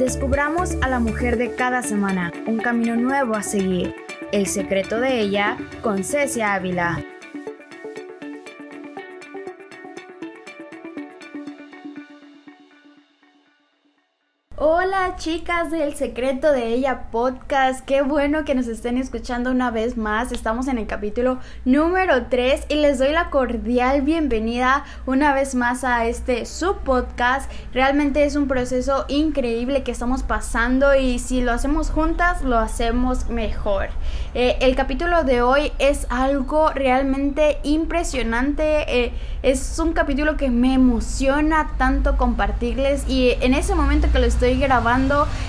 Descubramos a la mujer de cada semana, un camino nuevo a seguir. El secreto de ella con Cecia Ávila. Chicas del Secreto de ella podcast, qué bueno que nos estén escuchando una vez más, estamos en el capítulo número 3 y les doy la cordial bienvenida una vez más a este subpodcast, realmente es un proceso increíble que estamos pasando y si lo hacemos juntas lo hacemos mejor. Eh, el capítulo de hoy es algo realmente impresionante, eh, es un capítulo que me emociona tanto compartirles y en ese momento que lo estoy grabando.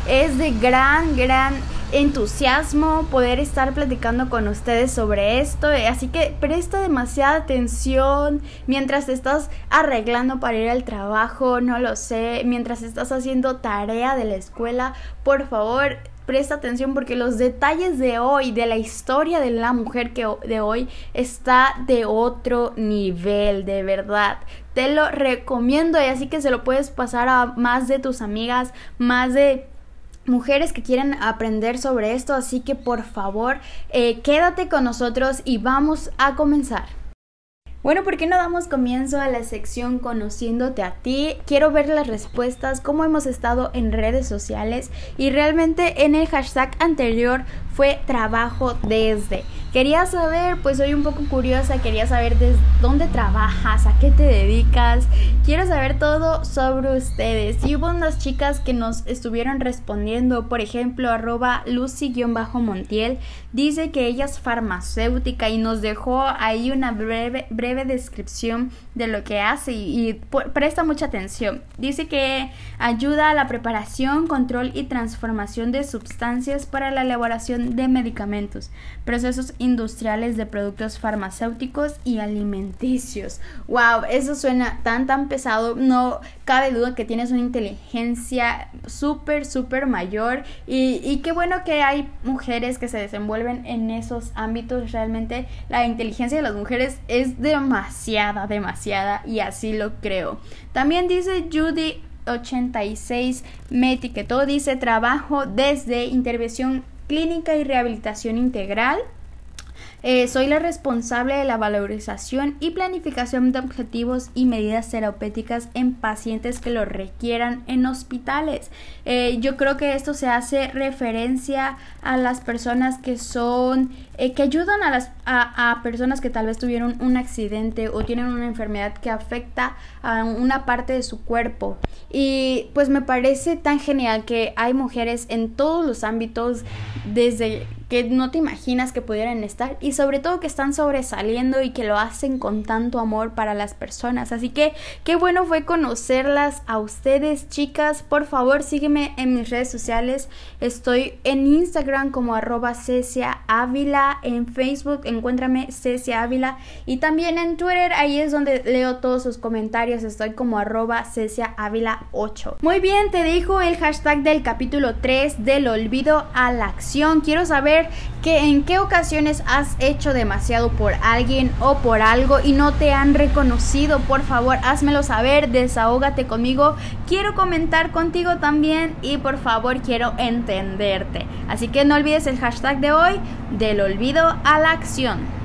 Es de gran, gran entusiasmo poder estar platicando con ustedes sobre esto. Así que presta demasiada atención mientras estás arreglando para ir al trabajo, no lo sé, mientras estás haciendo tarea de la escuela. Por favor, presta atención porque los detalles de hoy, de la historia de la mujer que de hoy está de otro nivel, de verdad. Te lo recomiendo y así que se lo puedes pasar a más de tus amigas, más de mujeres que quieren aprender sobre esto, así que por favor eh, quédate con nosotros y vamos a comenzar. Bueno, ¿por qué no damos comienzo a la sección conociéndote a ti? Quiero ver las respuestas, cómo hemos estado en redes sociales y realmente en el hashtag anterior fue trabajo desde. Quería saber, pues soy un poco curiosa, quería saber desde dónde trabajas, a qué te dedicas, quiero saber todo sobre ustedes. Y hubo unas chicas que nos estuvieron respondiendo, por ejemplo, arroba Lucy-Montiel, dice que ella es farmacéutica y nos dejó ahí una breve, breve descripción de lo que hace y, presta mucha atención. Dice que ayuda a la preparación, control y transformación de sustancias para la elaboración de medicamentos, procesos industriales de productos farmacéuticos y alimenticios. Wow, eso suena tan tan pesado. No cabe duda que tienes una inteligencia súper, súper mayor. Y, y qué bueno que hay mujeres que se desenvuelven en esos ámbitos. Realmente la inteligencia de las mujeres es demasiada, demasiada. Y así lo creo. También dice Judy 86 me etiquetó, dice trabajo desde intervención clínica y rehabilitación integral eh, soy la responsable de la valorización y planificación de objetivos y medidas terapéuticas en pacientes que lo requieran en hospitales. Eh, yo creo que esto se hace referencia a las personas que son, eh, que ayudan a, las, a, a personas que tal vez tuvieron un accidente o tienen una enfermedad que afecta a una parte de su cuerpo. Y pues me parece tan genial que hay mujeres en todos los ámbitos, desde que no te imaginas que pudieran estar y sobre todo que están sobresaliendo y que lo hacen con tanto amor para las personas. Así que qué bueno fue conocerlas a ustedes, chicas. Por favor, sígueme en mis redes sociales. Estoy en Instagram como arroba Cecia Ávila, en Facebook encuéntrame Cecia Ávila y también en Twitter, ahí es donde leo todos sus comentarios. Estoy como arroba Cecia Ávila 8. Muy bien, te dijo el hashtag del capítulo 3 del olvido a la acción. Quiero saber que en qué ocasiones has hecho demasiado por alguien o por algo y no te han reconocido. Por favor, házmelo saber, desahógate conmigo. Quiero comentar contigo también y por favor quiero entenderte. Así que no olvides el hashtag de hoy, del olvido a la acción.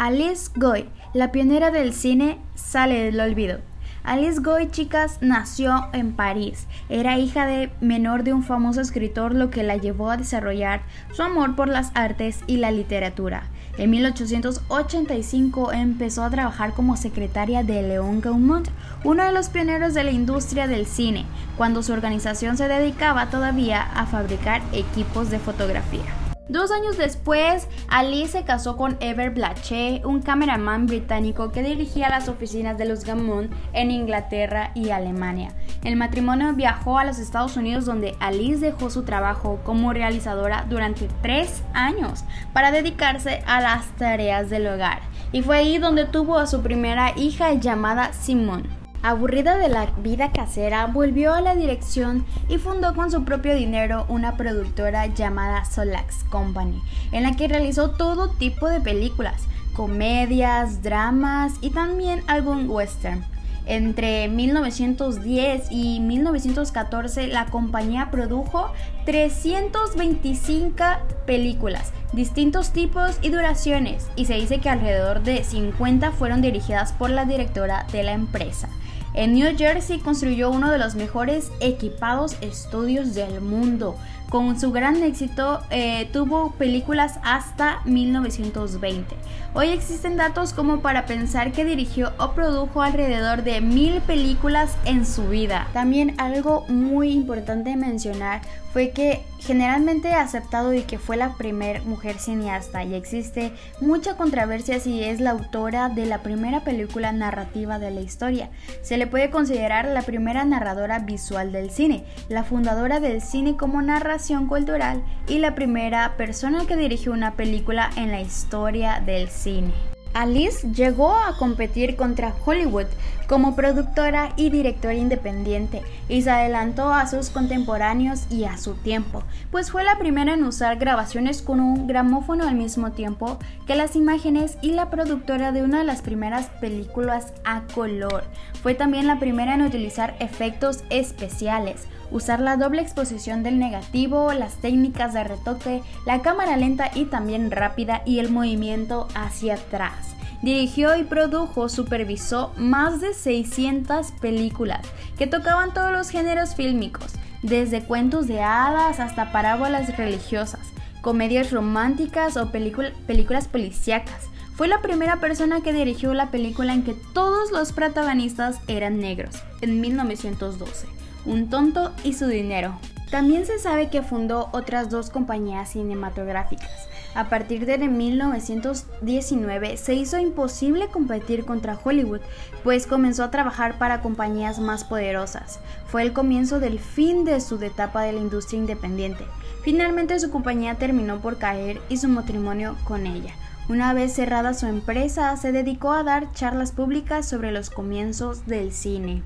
Alice Goy, la pionera del cine, sale del olvido. Alice Goy, chicas, nació en París. Era hija de menor de un famoso escritor, lo que la llevó a desarrollar su amor por las artes y la literatura. En 1885 empezó a trabajar como secretaria de León Gaumont, uno de los pioneros de la industria del cine, cuando su organización se dedicaba todavía a fabricar equipos de fotografía. Dos años después, Ali se casó con Ever Blaché, un cameraman británico que dirigía las oficinas de los Gammon en Inglaterra y Alemania. El matrimonio viajó a los Estados Unidos donde Alice dejó su trabajo como realizadora durante tres años para dedicarse a las tareas del hogar. Y fue ahí donde tuvo a su primera hija llamada Simone. Aburrida de la vida casera, volvió a la dirección y fundó con su propio dinero una productora llamada Solax Company, en la que realizó todo tipo de películas. comedias, dramas y también algún western. Entre 1910 y 1914 la compañía produjo 325 películas, distintos tipos y duraciones, y se dice que alrededor de 50 fueron dirigidas por la directora de la empresa. En New Jersey construyó uno de los mejores equipados estudios del mundo. Con su gran éxito eh, tuvo películas hasta 1920. Hoy existen datos como para pensar que dirigió o produjo alrededor de mil películas en su vida. También algo muy importante mencionar fue que generalmente aceptado y que fue la primera mujer cineasta y existe mucha controversia si es la autora de la primera película narrativa de la historia. Se le puede considerar la primera narradora visual del cine, la fundadora del cine como narración cultural y la primera persona que dirigió una película en la historia del cine. Alice llegó a competir contra Hollywood como productora y directora independiente y se adelantó a sus contemporáneos y a su tiempo, pues fue la primera en usar grabaciones con un gramófono al mismo tiempo que las imágenes y la productora de una de las primeras películas a color. Fue también la primera en utilizar efectos especiales, usar la doble exposición del negativo, las técnicas de retoque, la cámara lenta y también rápida y el movimiento hacia atrás. Dirigió y produjo, supervisó más de 600 películas que tocaban todos los géneros fílmicos, desde cuentos de hadas hasta parábolas religiosas, comedias románticas o películas policíacas. Fue la primera persona que dirigió la película en que todos los protagonistas eran negros, en 1912. Un tonto y su dinero. También se sabe que fundó otras dos compañías cinematográficas. A partir de 1919 se hizo imposible competir contra Hollywood, pues comenzó a trabajar para compañías más poderosas. Fue el comienzo del fin de su etapa de la industria independiente. Finalmente su compañía terminó por caer y su matrimonio con ella. Una vez cerrada su empresa, se dedicó a dar charlas públicas sobre los comienzos del cine.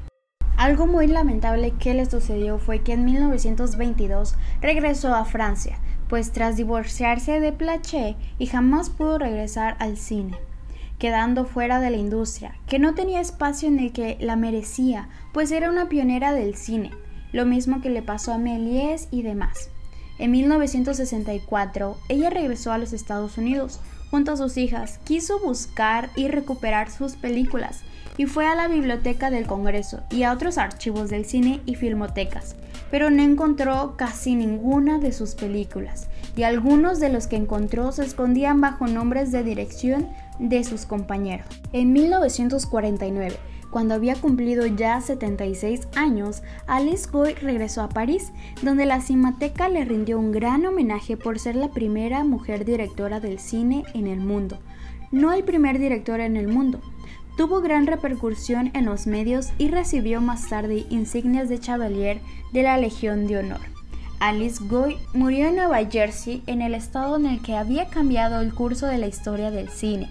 Algo muy lamentable que le sucedió fue que en 1922 regresó a Francia, pues tras divorciarse de Plaché y jamás pudo regresar al cine, quedando fuera de la industria, que no tenía espacio en el que la merecía, pues era una pionera del cine, lo mismo que le pasó a Méliès y demás. En 1964, ella regresó a los Estados Unidos junto a sus hijas, quiso buscar y recuperar sus películas, y fue a la biblioteca del Congreso y a otros archivos del cine y filmotecas, pero no encontró casi ninguna de sus películas, y algunos de los que encontró se escondían bajo nombres de dirección de sus compañeros. En 1949, cuando había cumplido ya 76 años, Alice Goy regresó a París, donde la Cineteca le rindió un gran homenaje por ser la primera mujer directora del cine en el mundo. No el primer director en el mundo, tuvo gran repercusión en los medios y recibió más tarde insignias de Chevalier de la Legión de Honor. Alice Goy murió en Nueva Jersey, en el estado en el que había cambiado el curso de la historia del cine.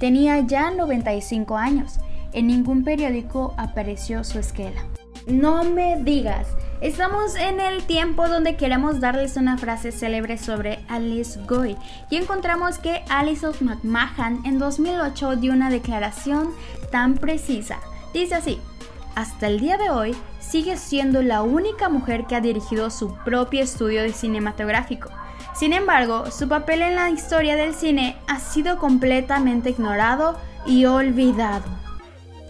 Tenía ya 95 años. En ningún periódico apareció su esquela. No me digas, Estamos en el tiempo donde queremos darles una frase célebre sobre Alice Goy y encontramos que Alison McMahon en 2008 dio una declaración tan precisa. Dice así, hasta el día de hoy sigue siendo la única mujer que ha dirigido su propio estudio de cinematográfico. Sin embargo, su papel en la historia del cine ha sido completamente ignorado y olvidado.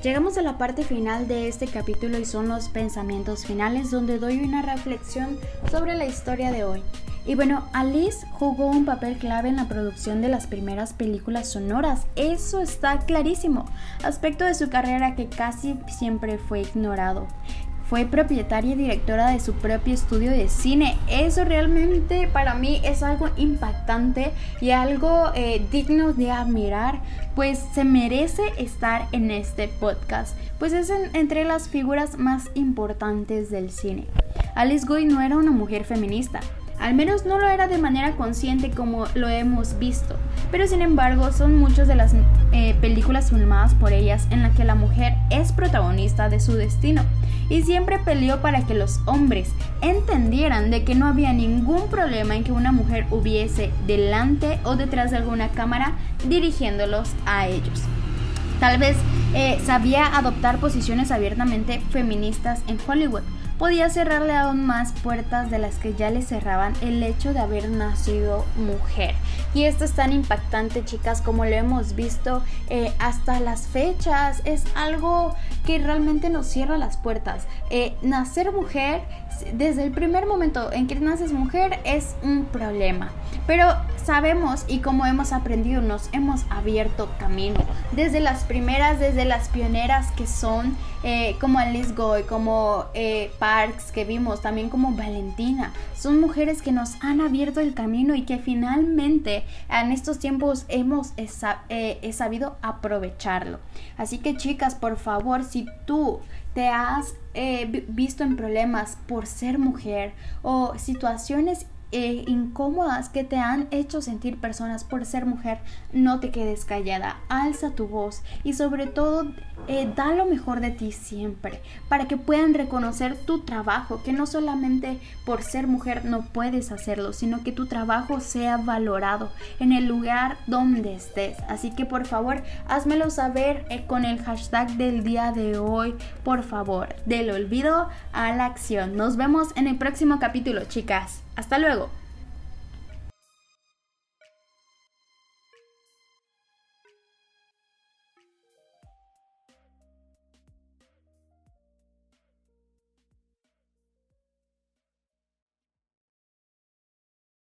Llegamos a la parte final de este capítulo y son los pensamientos finales donde doy una reflexión sobre la historia de hoy. Y bueno, Alice jugó un papel clave en la producción de las primeras películas sonoras, eso está clarísimo, aspecto de su carrera que casi siempre fue ignorado. Fue propietaria y directora de su propio estudio de cine. Eso realmente para mí es algo impactante y algo eh, digno de admirar, pues se merece estar en este podcast, pues es entre las figuras más importantes del cine. Alice Guy no era una mujer feminista, al menos no lo era de manera consciente como lo hemos visto, pero sin embargo son muchas de las eh, películas filmadas por ellas en las que la mujer es protagonista de su destino y siempre peleó para que los hombres entendieran de que no había ningún problema en que una mujer hubiese delante o detrás de alguna cámara dirigiéndolos a ellos. Tal vez eh, sabía adoptar posiciones abiertamente feministas en Hollywood. Podía cerrarle aún más puertas de las que ya le cerraban el hecho de haber nacido mujer. Y esto es tan impactante, chicas, como lo hemos visto eh, hasta las fechas. Es algo que realmente nos cierra las puertas. Eh, nacer mujer, desde el primer momento en que naces mujer, es un problema. Pero sabemos y como hemos aprendido, nos hemos abierto camino. Desde las primeras, desde las pioneras que son eh, como Alice Goy, como eh, Parks que vimos, también como Valentina. Son mujeres que nos han abierto el camino y que finalmente en estos tiempos hemos eh, sabido aprovecharlo. Así que chicas, por favor, si tú te has visto en problemas por ser mujer o situaciones eh, incómodas que te han hecho sentir personas por ser mujer, no te quedes callada, alza tu voz y sobre todo eh, da lo mejor de ti siempre para que puedan reconocer tu trabajo, que no solamente por ser mujer no puedes hacerlo, sino que tu trabajo sea valorado en el lugar donde estés. Así que por favor, házmelo saber eh, con el hashtag del día de hoy, por favor, del olvido a la acción. Nos vemos en el próximo capítulo, chicas. Hasta luego.